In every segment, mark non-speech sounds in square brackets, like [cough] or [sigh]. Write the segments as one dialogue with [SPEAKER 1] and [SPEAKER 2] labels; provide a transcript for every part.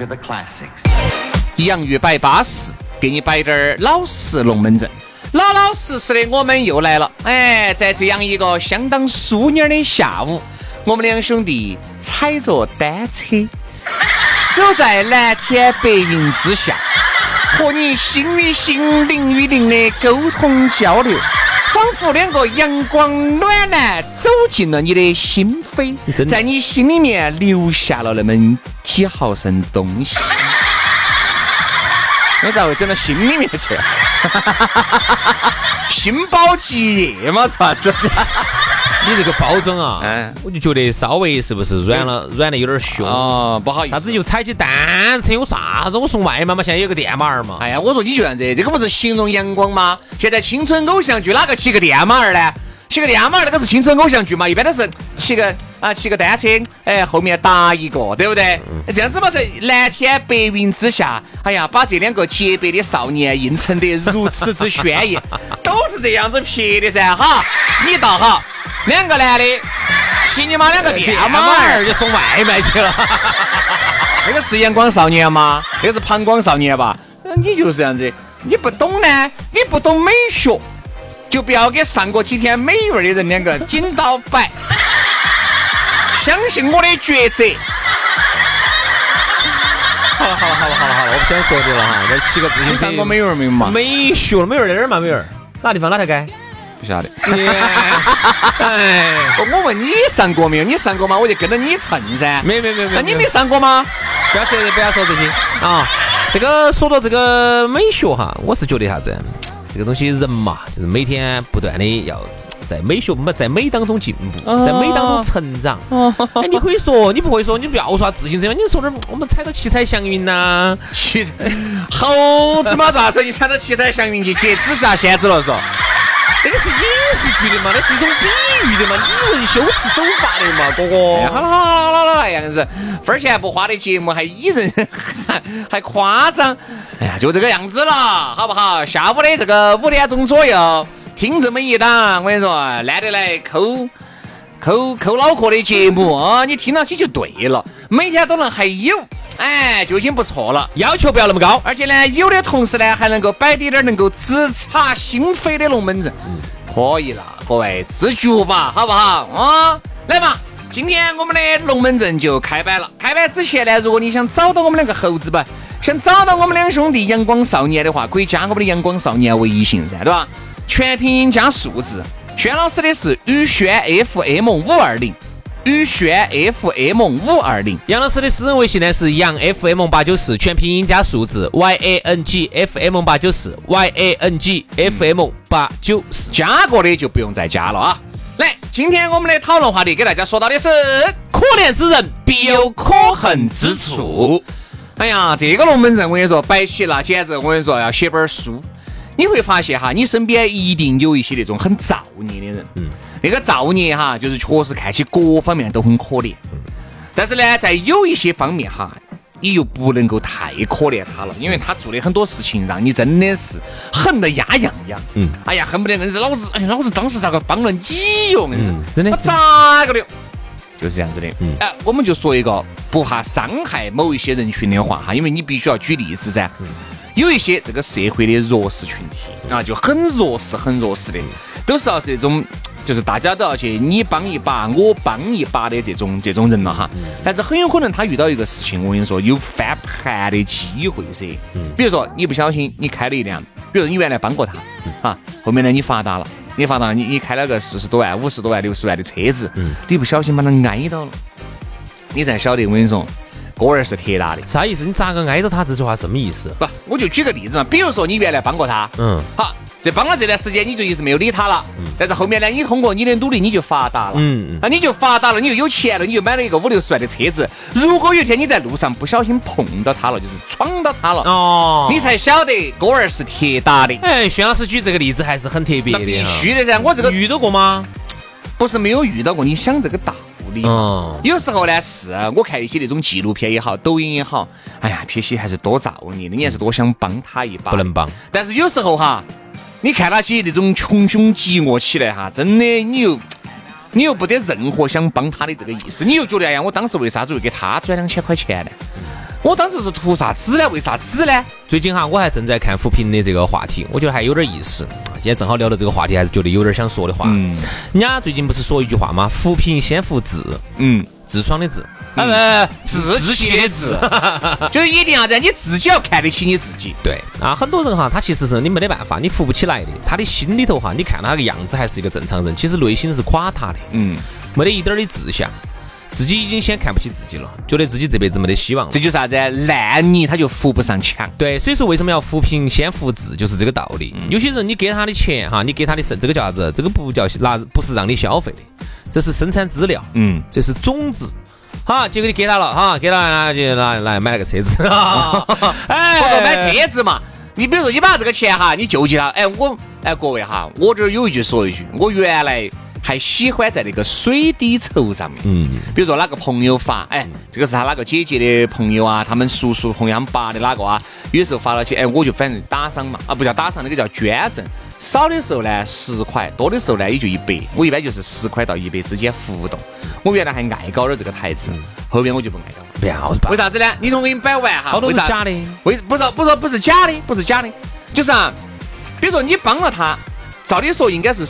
[SPEAKER 1] 这个 classics 洋芋摆巴适，给你摆点儿老实龙门阵。老老实实的，我们又来了。哎，在这样一个相当淑女的下午，我们两兄弟踩着单车，走在蓝天白云之下，和你心与心、灵与灵的沟通交流。仿佛两个阳光暖男走进了你的心扉，在你心里面留下了那么几毫升东西。我咋会整到心里面去？[laughs] 心包积液嘛，啥子？
[SPEAKER 2] 你这个包装啊，哎，我就觉得稍微是不是软了，软的有点凶
[SPEAKER 1] 哦，不好意思。
[SPEAKER 2] 啥子就踩起单车有啥子？我送外卖嘛，现在有个电马儿嘛。
[SPEAKER 1] 哎呀，我说你就这样子，这个不是形容阳光吗？现在青春偶像剧哪个骑个电马儿呢？骑个电马儿那个是青春偶像剧嘛，一般都是骑个啊骑个单车，哎后面搭一个，对不对？这样子嘛，在蓝天白云之下，哎呀，把这两个洁白的少年映衬得如此之鲜艳，[laughs] 都是这样子拍的噻，哈，你倒好。两个男的骑你妈两个电马儿就送外卖去了，[laughs] 那个是阳光少年吗？那个是膀胱少年吧？你就是这样子，你不懂呢，你不懂美学，就不要给上过几天美院的人两个紧到摆。相信我的抉择。
[SPEAKER 2] 好了好了好了好了好了，我不想说你了哈。再骑个自行车。
[SPEAKER 1] 上过美院没有嘛？
[SPEAKER 2] 美学美院在哪儿嘛？美院哪地方哪条街？
[SPEAKER 1] 不晓得。哎，我问你上过没有？你上过吗？我就跟着你蹭噻。
[SPEAKER 2] 没没没没。
[SPEAKER 1] 那你没上过吗？
[SPEAKER 2] 不要说不要说这些啊。这个说到这个美学哈，我是觉得啥子？这个东西人嘛，就是每天不断的要在美学美在美当中进步，在美当中成长。哎，你可以说，你不会说，你不要说自行车，你说点我们踩到七彩祥云呐？
[SPEAKER 1] 七猴子嘛，咋子？你踩到七彩祥云去接紫霞仙子了说？
[SPEAKER 2] 那个是影视剧的嘛，那是一种比喻的嘛，拟人修辞手法的嘛，哥哥。
[SPEAKER 1] 好了好了好了好了，样子分钱不花的节目还拟人还 [laughs] 还夸张，哎呀，就这个样子了，好不好？下午的这个五点钟左右听这么一档，我跟你说，懒得来抠抠抠脑壳的节目啊，你听到起就对了，每天都能还有。哎，就已经不错了，
[SPEAKER 2] 要求不要那么高，
[SPEAKER 1] 而且呢，有的同时呢，还能够摆点点能够直插心扉的龙门阵，可以了，各位知足吧，好不好？啊，来嘛，今天我们的龙门阵就开摆了。开摆之前呢，如果你想找到我们两个猴子吧，想找到我们两兄弟阳光少年的话，可以加我们的阳光少年微信噻，对吧？全拼音加数字。轩老师的是宇轩 FM 五二零。宇轩 FM 五二零，
[SPEAKER 2] 杨老师的私人微信呢是杨 FM 八九四，全拼音加数字 Y A N G F M 八九四 Y A N G F M 八九四，
[SPEAKER 1] 加过的就不用再加了啊。来，今天我们的讨论话题给大家说到的是
[SPEAKER 2] 可怜之人必有可恨之处。
[SPEAKER 1] 哎呀，这个龙门阵我跟你说摆起那简直我跟你说要写本书。你会发现哈，你身边一定有一些那种很造孽的人。嗯。那个造孽哈，就是确实看起各方面都很可怜。嗯。但是呢，在有一些方面哈，你又不能够太可怜他了，因为他做的很多事情让你真的是恨得牙痒痒。嗯。哎呀，恨不得硬是老子，哎呀，老子当时咋个帮了你哟？硬是。
[SPEAKER 2] 真的。
[SPEAKER 1] 我咋个的？就是这样子的。嗯。哎，我们就说一个不怕伤害某一些人群的话哈，因为你必须要举例子噻。嗯。有一些这个社会的弱势群体啊，就很弱势、很弱势的，都是要这种，就是大家都要去你帮一把，我帮一把的这种这种人了哈。但是很有可能他遇到一个事情，我跟你说，有翻盘的机会噻。比如说你不小心你开了一辆，比如说你原来帮过他啊，后面呢你发达了，你发达，你你开了个四十多万、五十多万、六十万的车子，你不小心把他挨到了，你才晓得我跟你说。锅儿是铁打的，
[SPEAKER 2] 啥意思？你咋个挨着他？这句话什么意思？
[SPEAKER 1] 不，我就举个例子嘛，比如说你原来帮过他，嗯，好，这帮了这段时间你就一直没有理他了，嗯，但是后面呢，你通过你的努力你就发达了，嗯，那你就发达了，你又有钱了，你就买了一个五六十万的车子。如果有一天你在路上不小心碰到他了，就是闯到他了，哦，你才晓得哥儿是铁打的。
[SPEAKER 2] 哎，薛老师举这个例子还是很特别的，
[SPEAKER 1] 必须的噻。我这个
[SPEAKER 2] 遇到过吗？
[SPEAKER 1] 不是没有遇到过，你想这个道。嗯，有时候呢，是我看一些那种纪录片也好，抖音也好，哎呀，撇些还是多造孽的，你还是多想帮他一把，
[SPEAKER 2] 不能帮。
[SPEAKER 1] 但是有时候哈，你看那些那种穷凶极恶起来哈，真的你又你又不得任何想帮他的这个意思，你又觉得哎呀，我当时为啥子会给他转两千块钱呢？我当时是图啥子呢？为啥子呢？
[SPEAKER 2] 最近哈，我还正在看扶贫的这个话题，我觉得还有点意思。今天正好聊到这个话题，还是觉得有点想说的话。嗯，人家最近不是说一句话吗？扶贫先扶志，嗯，痔疮的痔，
[SPEAKER 1] 呃，志气的志，[laughs] 就是一定要在你自己要看得起你自己。
[SPEAKER 2] 对啊，很多人哈，他其实是你没得办法，你扶不起来的。他的心里头哈，你看他个样子还是一个正常人，其实内心是垮塌的。嗯，没得一点的志向。自己已经先看不起自己了，觉得自己这辈子没得希望了。
[SPEAKER 1] 这就是啥子？烂泥他就扶不上墙。
[SPEAKER 2] 对，所以说为什么要扶贫先扶志，就是这个道理。有些人你给他的钱哈，你给他的是这个叫啥子？这个不叫拿，不是让你消费的，这是生产资料。嗯，这是种子。好，结果你给他了哈，给他了就拿来买了个车子。[laughs]
[SPEAKER 1] 哎，我说买车子嘛，你比如说你把这个钱哈，你救济他。哎，我哎各位哈，我这儿有一句说一句，我原来。还喜欢在那个水滴筹上面，嗯，比如说哪个朋友发，哎，这个是他哪个姐姐的朋友啊，他们叔叔朋友他们爸的哪个啊，有时候发了起，哎，我就反正打赏嘛，啊，不叫打赏，那个叫捐赠，少的时候呢十块，多的时候呢也就一百，我一般就是十块到一百之间浮动。我原来还爱搞点这个台词，后边我就不爱搞了，
[SPEAKER 2] 不要，
[SPEAKER 1] 为啥子呢？你从给你摆完哈，
[SPEAKER 2] 好多是假的，
[SPEAKER 1] 为不是不是不是假的，不是假的，就是啊，比如说你帮了他，照理说应该是。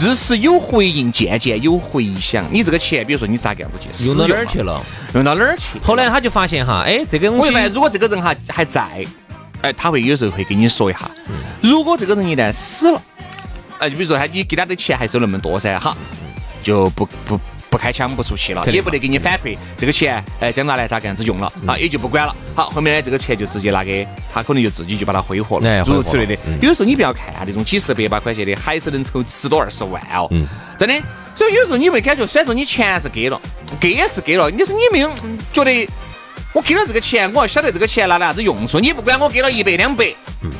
[SPEAKER 1] 事实有回应，渐渐有回响。你这个钱，比如说你咋个样子去
[SPEAKER 2] 用到哪儿去了？
[SPEAKER 1] 用到哪儿去？
[SPEAKER 2] 后来他就发现哈，哎，这个东西，
[SPEAKER 1] 如果这个人哈还在，哎，他会有时候会跟你说一下。如果这个人一旦死了，哎，就比如说他你给他的钱还收那么多噻，哈，就不不。不开枪不出气了，也不得给你反馈这个钱，哎，将拿来咋个样子用了啊，也就不管了。好，后面呢，这个钱就直接拿给他，可能就自己就把它挥霍了，诸如此类的。有时候你不要看那种几十百把块钱的，还是能筹十多二十万哦，真的。所以有时候你会感觉，虽然说你钱是给了，给是给了，但是你没有觉得我给了这个钱，我要晓得这个钱拿来啥子用处。你不管我给了一百两百，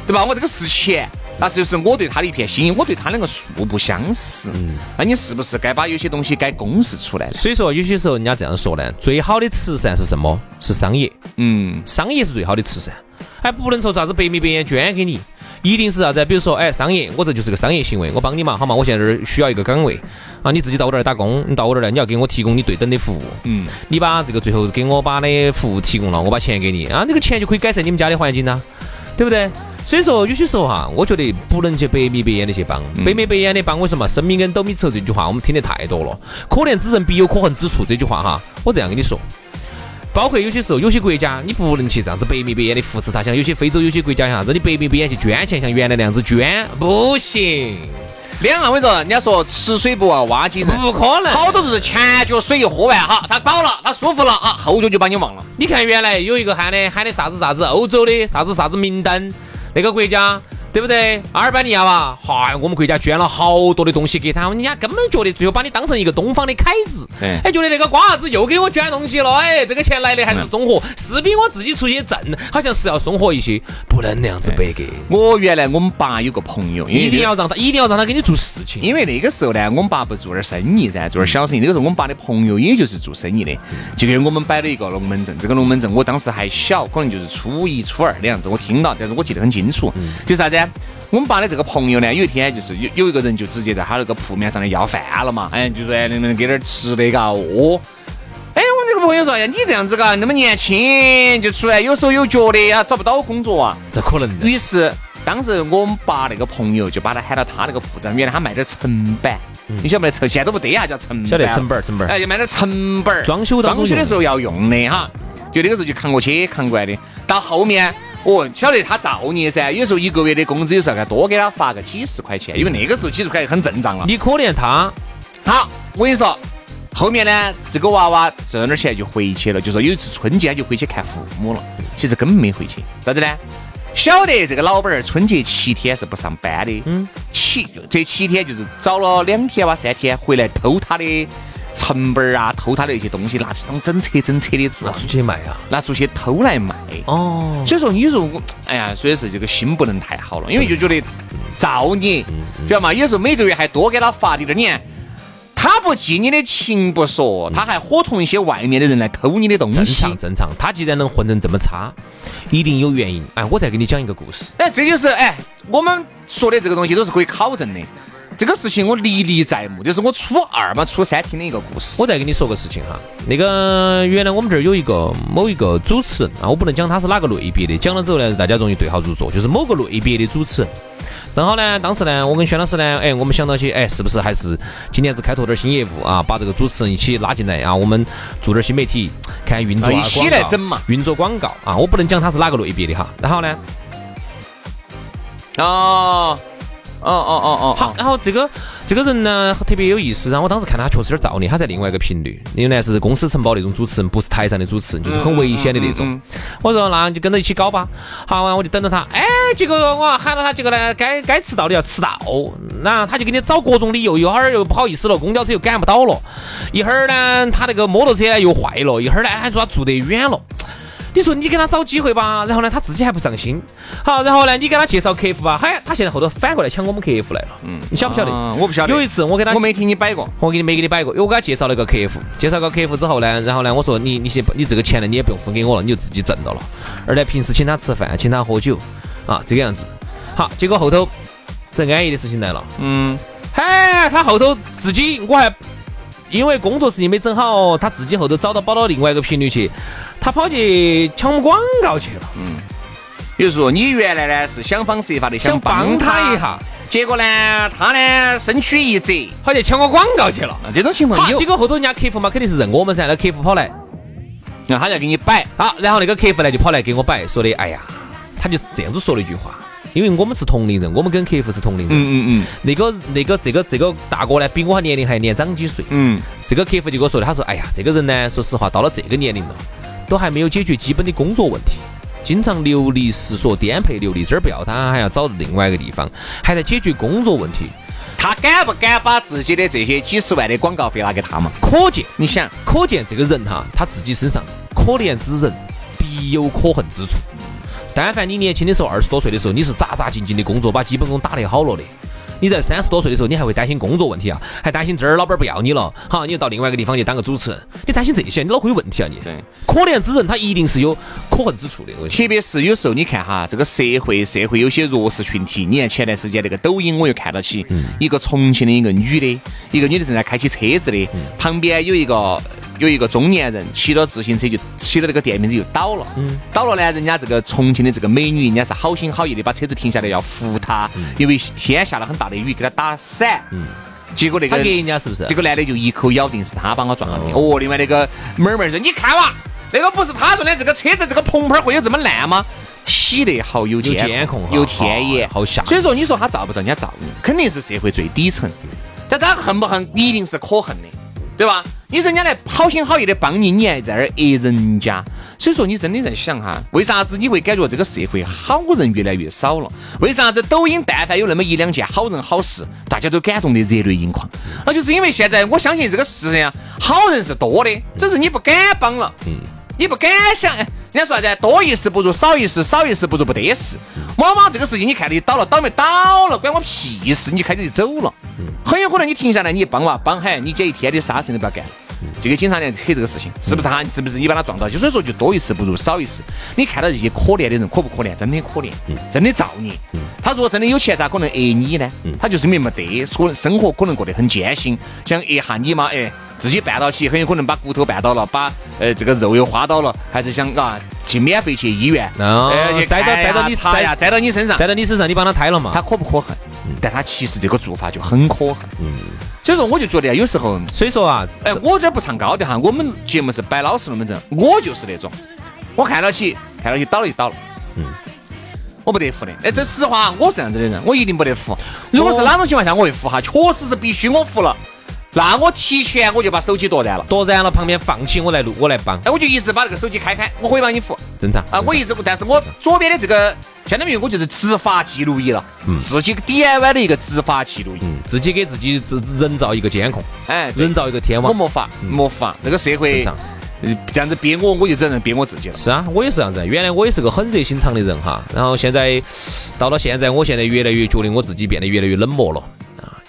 [SPEAKER 1] 对吧？我这个是钱。那就是我对他的一片心意，我对他两个素不相识。嗯，那你是不是该把有些东西该公示出来？
[SPEAKER 2] 所以说，有些时候人家这样说呢，最好的慈善是什么？是商业。嗯，商业是最好的慈善，还不能说啥子白眉白眼捐给你，一定是啥子？比如说，哎，商业，我这就是个商业行为，我帮你嘛，好嘛？我现在这儿需要一个岗位啊，你自己到我这儿打工，你到我这儿来，你要给我提供你对等的服务。嗯，你把这个最后给我把的服务提供了，我把钱给你啊，这个钱就可以改善你们家的环境呐，对不对？所以说，有些时候哈，我觉得不能去白眉白眼的去帮，白眉白眼的帮。我什么？生命跟斗米仇这句话我们听得太多了。可怜之人必有可恨之处这句话哈，我这样跟你说。包括有些时候，有些国家你不能去这样子白眉白眼的扶持他，像有些非洲有些国家像啥子，你白眉白眼去捐钱，像原来那样子捐不行。
[SPEAKER 1] 两岸我跟你说，人家说吃水不忘挖井人，
[SPEAKER 2] 不可能。
[SPEAKER 1] 好多是前脚水一喝完哈，他饱了，他舒服了啊，后脚就把你忘了。
[SPEAKER 2] 你看原来有一个喊的喊的啥子啥子欧洲的啥子啥子名单。那个国家。对不对？阿尔巴尼亚嘛，嗨，我们国家捐了好多的东西给他，人家根本觉得最后把你当成一个东方的凯子，哎，觉得那个瓜娃子又给我捐东西了，哎，这个钱来的还是松活，是比我自己出去挣，好像是要松活一些，不能那样子白给。
[SPEAKER 1] 我原来我们爸有个朋友，
[SPEAKER 2] 一定要让他，一定要让他给你做事情，
[SPEAKER 1] 因为那个时候呢，我们爸不做点生意噻，做点小生意。那个时候我们爸的朋友也就是做生意的，就给我们摆了一个龙门阵。这个龙门阵我当时还小，可能就是初一、初二的样子，我听到，但是我记得很清楚，就啥子？我们爸的这个朋友呢，有一天就是有有一个人就直接在他那个铺面上来要饭了嘛，哎，就说哎能不能给点吃的嘎？哦，哎，我们这个个朋友说，哎呀，你这样子嘎，那么年轻就出来有手有脚的呀，找不到工作啊。
[SPEAKER 2] 这可能的。
[SPEAKER 1] 于是当时我们爸那个朋友就把他喊到他那个铺子，原来他卖点层板，你晓不得？现在都不得啊，叫成板。
[SPEAKER 2] 晓得成板儿层板儿
[SPEAKER 1] 哎，就卖点成板儿，
[SPEAKER 2] 装修
[SPEAKER 1] 装修的时候要用的哈。就那个时候就扛过去扛过来的，到后面。哦，晓得他造孽噻，有时候一个月的工资有时候该多给他发个几十块钱，因为那个时候几十块钱很正常了。
[SPEAKER 2] 你可怜他，
[SPEAKER 1] 好，我跟你说，后面呢，这个娃娃挣了点钱就回去了，就说有一次春节就回去看父母了，其实根本没回去，咋子呢？晓得这个老板儿春节七天是不上班的，嗯，七这七天就是找了两天哇三天回来偷他的成本儿啊，偷他的那些东西拿去当整车整车的做
[SPEAKER 2] 拿，出去卖啊。
[SPEAKER 1] 拿出去偷来卖。
[SPEAKER 2] 哦，
[SPEAKER 1] 所以说你如果，哎呀，所以是这个心不能太好了，因为就觉得造孽，知道吗？有时候每个月还多给他发的点儿，你看。他不记你的情不说，他还伙同一些外面的人来偷你的东西
[SPEAKER 2] 正
[SPEAKER 1] 西。
[SPEAKER 2] 常正常。他既然能混成这么差，一定有原因。哎，我再给你讲一个故事。
[SPEAKER 1] 哎，这就是哎，我们说的这个东西都是可以考证的。这个事情我历历在目，这是我初二嘛、初三听的一个故事。
[SPEAKER 2] 我再跟你说个事情哈，那个原来我们这儿有一个某一个主持人啊，我不能讲他是哪个类别的，讲了之后呢，大家容易对号入座，就是某个类别的主持人。正好呢，当时呢，我跟轩老师呢，哎，我们想到起，哎，是不是还是今年子开拓点新业务啊，把这个主持人一起拉进来啊，我们做点新媒体，看运作
[SPEAKER 1] 一起来整嘛
[SPEAKER 2] 运作广告啊，我不能讲他是哪个类别的哈。然后呢，
[SPEAKER 1] 哦，哦哦哦哦，
[SPEAKER 2] 好，然后这个这个人呢特别有意思，然后我当时看他确实有点造孽，他在另外一个频率，因为呢是公司承包那种主持人，不是台上的主持人，就是很危险的那种。我说那就跟着一起搞吧，好啊，我就等着他，哎，结果我喊了他，结果呢该该迟到的要迟到，那他就给你找各种理由，一会儿又不好意思了，公交车又赶不到了，一会儿呢他那个摩托车又坏了，一会儿呢还说他住得远了。你说你给他找机会吧，然后呢，他自己还不上心。好，然后呢，你给他介绍客户吧，嗨，他现在后头反过来抢我们客户来了。嗯，你晓不晓得？
[SPEAKER 1] 啊我不晓得
[SPEAKER 2] 有一次我给他，
[SPEAKER 1] 我没听你摆过。
[SPEAKER 2] 我给你没给你摆过，因为我给他介绍了个客户，介绍个客户之后呢，然后呢，我说你你先你这个钱呢，你也不用分给我了，你就自己挣到了。而且平时请他吃饭，请他喝酒，啊，这个样子。好，结果后头这安逸的事情来了，
[SPEAKER 1] 嗯，
[SPEAKER 2] 嗨，他后头自己我还因为工作事情没整好，他自己后头找到跑到另外一个频率去，他跑去抢我们广告去了，嗯
[SPEAKER 1] 比如说你原来呢是想方设法的
[SPEAKER 2] 想帮他一下，
[SPEAKER 1] 结果呢他呢身躯一折，
[SPEAKER 2] 跑去抢我广告去了。
[SPEAKER 1] 啊这种情况
[SPEAKER 2] 好，
[SPEAKER 1] 有。
[SPEAKER 2] 结，果后头人家客户嘛，肯定是认我们噻。那客户跑来，
[SPEAKER 1] 那他就给你摆，
[SPEAKER 2] 好，然后那个客户呢就跑来给我摆，说的，哎呀，他就这样子说了一句话，因为我们是同龄人，我们跟客户是同龄人。
[SPEAKER 1] 嗯嗯嗯
[SPEAKER 2] 那个那个这个这个大哥呢，比我年龄还年长几岁。
[SPEAKER 1] 嗯，
[SPEAKER 2] 这个客户就跟我说的，他说，哎呀，这个人呢，说实话，到了这个年龄了，都还没有解决基本的工作问题，经常流离失所，颠沛流离，这儿不要他，还要找另外一个地方，还在解决工作问题。
[SPEAKER 1] 他敢不敢把自己的这些几十万的广告费拿给他嘛？
[SPEAKER 2] 可见，
[SPEAKER 1] 你想，
[SPEAKER 2] 可见这个人哈，他自己身上可怜之人必有可恨之处。但凡你年轻的时候，二十多岁的时候，你是扎扎进进的工作，把基本功打得好了的。你在三十多岁的时候，你还会担心工作问题啊，还担心这儿老板不要你了，好，你就到另外一个地方去当个主持人，你担心这些，你脑壳有问题啊你。
[SPEAKER 1] 对，
[SPEAKER 2] 可怜之人他一定是有可恨之处的。
[SPEAKER 1] 特别是有时候你看哈，这个社会社会有些弱势群体，你看前段时间那个抖音我又看到起，一个重庆的一个女的，一个女的正在开起车子的，旁边有一个有一个中年人骑着自行车就骑到那个电瓶车就倒了，倒了呢，人家这个重庆的这个美女，人家是好心好意的把车子停下来要扶她，因为天下了很大的雨给她打伞，结果那个
[SPEAKER 2] 人家是不是
[SPEAKER 1] 这？个男的就一口咬定是他把我撞了的。哦，另外那个妹儿妹儿说：“你看哇，那个不是他撞的，这个车子这个棚棚会有这么烂吗？”洗得好，有监
[SPEAKER 2] 控
[SPEAKER 1] 有天眼，
[SPEAKER 2] 好好吓
[SPEAKER 1] 所以说，你说他造不造？人家造你，肯定是社会最底层。但他恨不恨，一定是可恨的，对吧？你人家来好心好意的帮你，你还在那儿讹人家。所以说，你真的在想哈，为啥子你会感觉这个社会好人越来越少了？为啥子抖音但凡有那么一两件好人好事，大家都感动的热泪盈眶？那就是因为现在我相信这个世界上好人是多的，只是你不敢帮了。嗯。你不敢想，哎人家说啥子？多一事不如少一事，少一事不如不得事。往往这个事情，你看你倒了，倒没倒了，关我屁事！你就开车就走了，很有可能你停下来，你一帮哇帮嗨，你这一天的啥事情都不要干了。就给警察来扯这个事情，是不是他？是不是你把他撞到？就所以说，就多一事不如少一事。你看到这些可怜的人，可不可怜？真的可怜，真的造孽。他如果真的有钱，咋可能讹你呢？他就是因为没得，所生活可能过得很艰辛，想讹下你嘛？哎。自己绊到起，很有可能把骨头绊倒了，把呃这个肉又花倒了，还是想啊去免费去医院，
[SPEAKER 2] 呃，栽到栽到你
[SPEAKER 1] 栽呀，栽到你身上，
[SPEAKER 2] 栽到你身上，你帮他胎了嘛？
[SPEAKER 1] 他可不可恨？但他其实这个做法就很可恨。嗯，所以说我就觉得有时候，
[SPEAKER 2] 所以说啊，
[SPEAKER 1] 哎，我这儿不唱高调哈，我们节目是摆老实龙门阵，我就是那种，我看到起看到起倒了就倒了，嗯，我不得服的。哎，这实话，我是这样子的人，我一定不得服。如果是哪种情况下我会服哈？确实是必须我服了。那我提前我就把手机夺燃了，
[SPEAKER 2] 夺燃了，旁边放起我来录，我来帮。
[SPEAKER 1] 哎，我就一直把这个手机开开，我可以帮你扶，
[SPEAKER 2] 正常
[SPEAKER 1] 啊。我一直，但是我左边的这个相当于我就是执法记录仪了，嗯，自己 DIY 的一个执法记录仪，
[SPEAKER 2] 嗯，自己给自己自人造一个监控，哎，人造一个天网。
[SPEAKER 1] 我没法，没法，这个社会正常这样子憋我，我就只能憋我自己了。
[SPEAKER 2] 是啊，我也是这样子。原来我也是个很热心肠的人哈，然后现在到了现在，我现在越来越觉得我自己变得越来越冷漠了啊，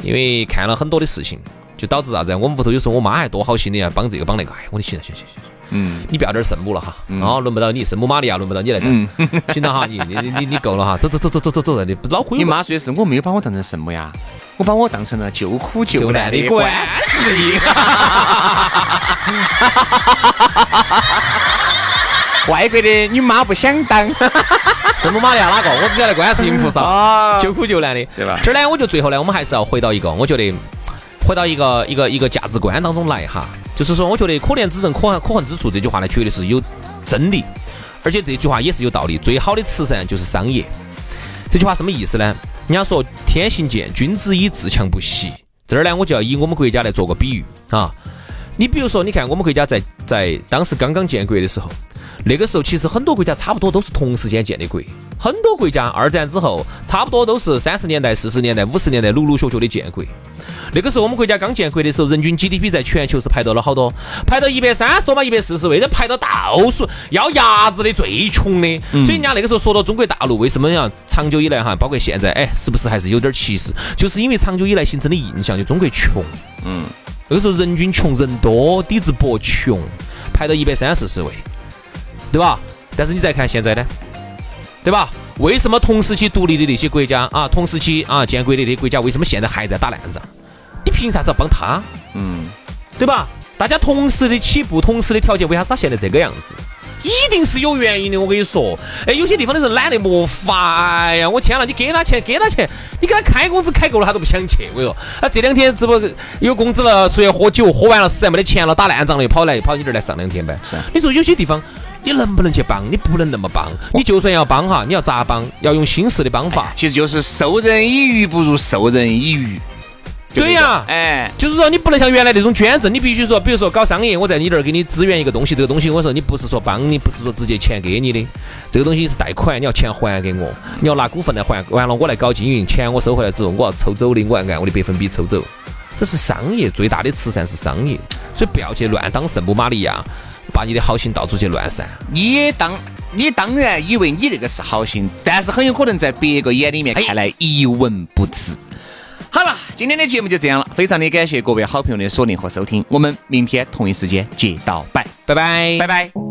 [SPEAKER 2] 因为看了很多的事情。就导致啥子？我们屋头有时候我妈还多好心的呀，帮这个帮那个。哎，我说行行行行行，嗯，你不要点圣母了哈，啊，轮不到你，圣母玛利亚轮不到你来当，[laughs] 行了哈，你你你你够了哈，走走走走走走走，你恼火。
[SPEAKER 1] 你妈说的是我没有把我当成圣母呀，我把我当成了救苦救难的观世音。[laughs] 外国的你妈不想当 [laughs]
[SPEAKER 2] 圣母玛利亚哪个？我只晓得观世音菩萨，救苦救难的，
[SPEAKER 1] 对吧？
[SPEAKER 2] 这儿呢，我就最后呢，我们还是要回到一个，我觉得。回到一个一个一个价值观当中来哈，就是说，我觉得可怜之人可可恨之处这句话呢，绝对是有真理，而且这句话也是有道理。最好的慈善就是商业。这句话什么意思呢？人家说天行健，君子以自强不息。这儿呢，我就要以我们国家来做个比喻啊。你比如说，你看我们国家在在当时刚刚建国的时候，那个时候其实很多国家差不多都是同时间建的国。很多国家二战之后，差不多都是三十年代、四十年代、五十年代陆陆续续的建国。那个时候我们国家刚建国的时候，人均 GDP 在全球是排到了好多，排到一百三十多嘛，一百四十位，那排到倒数，要牙子的最穷的。所以人家那个时候说到中国大陆，为什么要长久以来哈，包括现在，哎，是不是还是有点歧视？就是因为长久以来形成的印象，就中国穷。嗯，那个时候人均穷，人多底子薄穷，排到一百三四十位，对吧？但是你再看现在呢？对吧？为什么同时期独立的那些国家啊，同时期啊建国的那些国家，为什么现在还在打烂仗？你凭啥子要帮他？嗯，对吧？大家同时的起步，同时的条件，为啥子他现在这个样子？一定是有原因的。我跟你说，哎，有些地方的人懒得没法。哎呀，我天了，你给他钱，给他钱，你给他开工资开够了，他都不想去。我说，他这两天这不有工资了，出去喝酒，喝完了实在没得钱了，打烂仗了，又跑来跑你这儿来上两天呗。
[SPEAKER 1] 是。
[SPEAKER 2] 你说有些地方。你能不能去帮？你不能那么帮。你就算要帮哈，你要咋帮？要用新式的帮法。
[SPEAKER 1] 其实就是授人以鱼不如授人以渔。
[SPEAKER 2] 对呀，哎，就是说你不能像原来那种捐赠，你必须说，比如说搞商业，我在你这儿给你支援一个东西，这个东西我说你不是说帮你，不是说直接钱给你的，这个东西是贷款，你要钱还给我，你要拿股份来还，完了我来搞经营，钱我收回来之后，我要抽走的，我要按我的百分比抽走。这是商业最大的慈善是商业，所以不要去乱当圣母玛利亚。把你的好心到处去乱散，
[SPEAKER 1] 你当，你当然以为你那个是好心，但是很有可能在别个眼里面看来一文不值。好了，今天的节目就这样了，非常的感谢各位好朋友的锁定和收听，我们明天同一时间接到拜，
[SPEAKER 2] 拜拜，
[SPEAKER 1] 拜拜。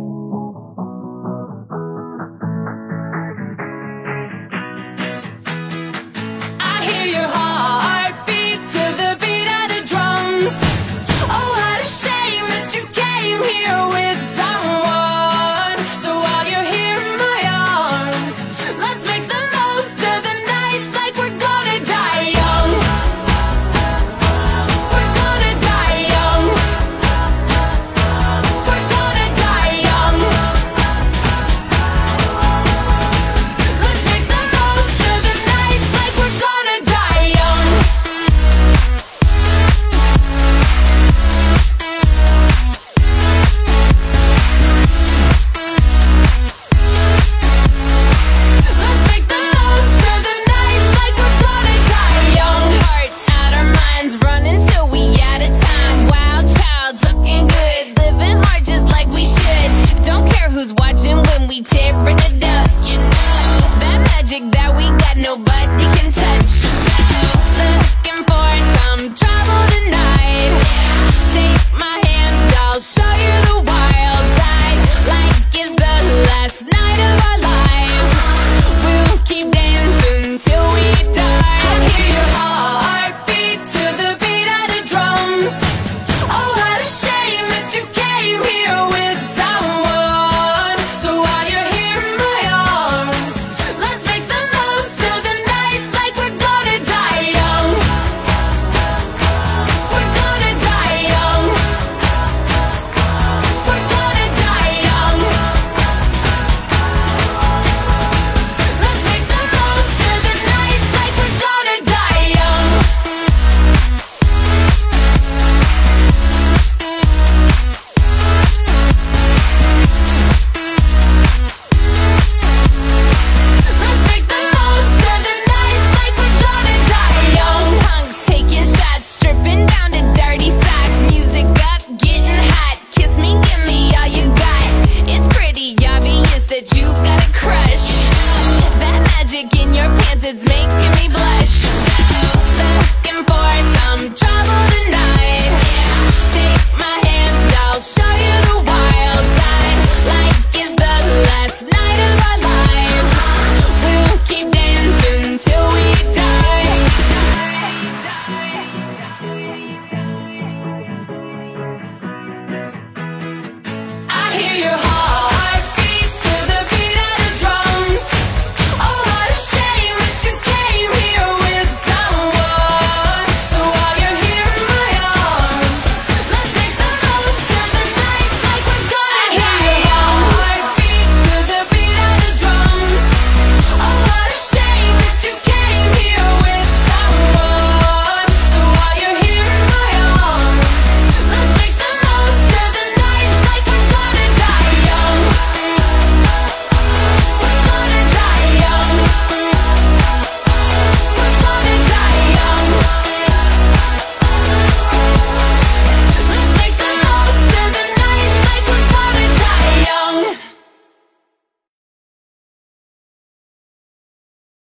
[SPEAKER 3] that you got a crush. That magic in your pants, it's making me blush.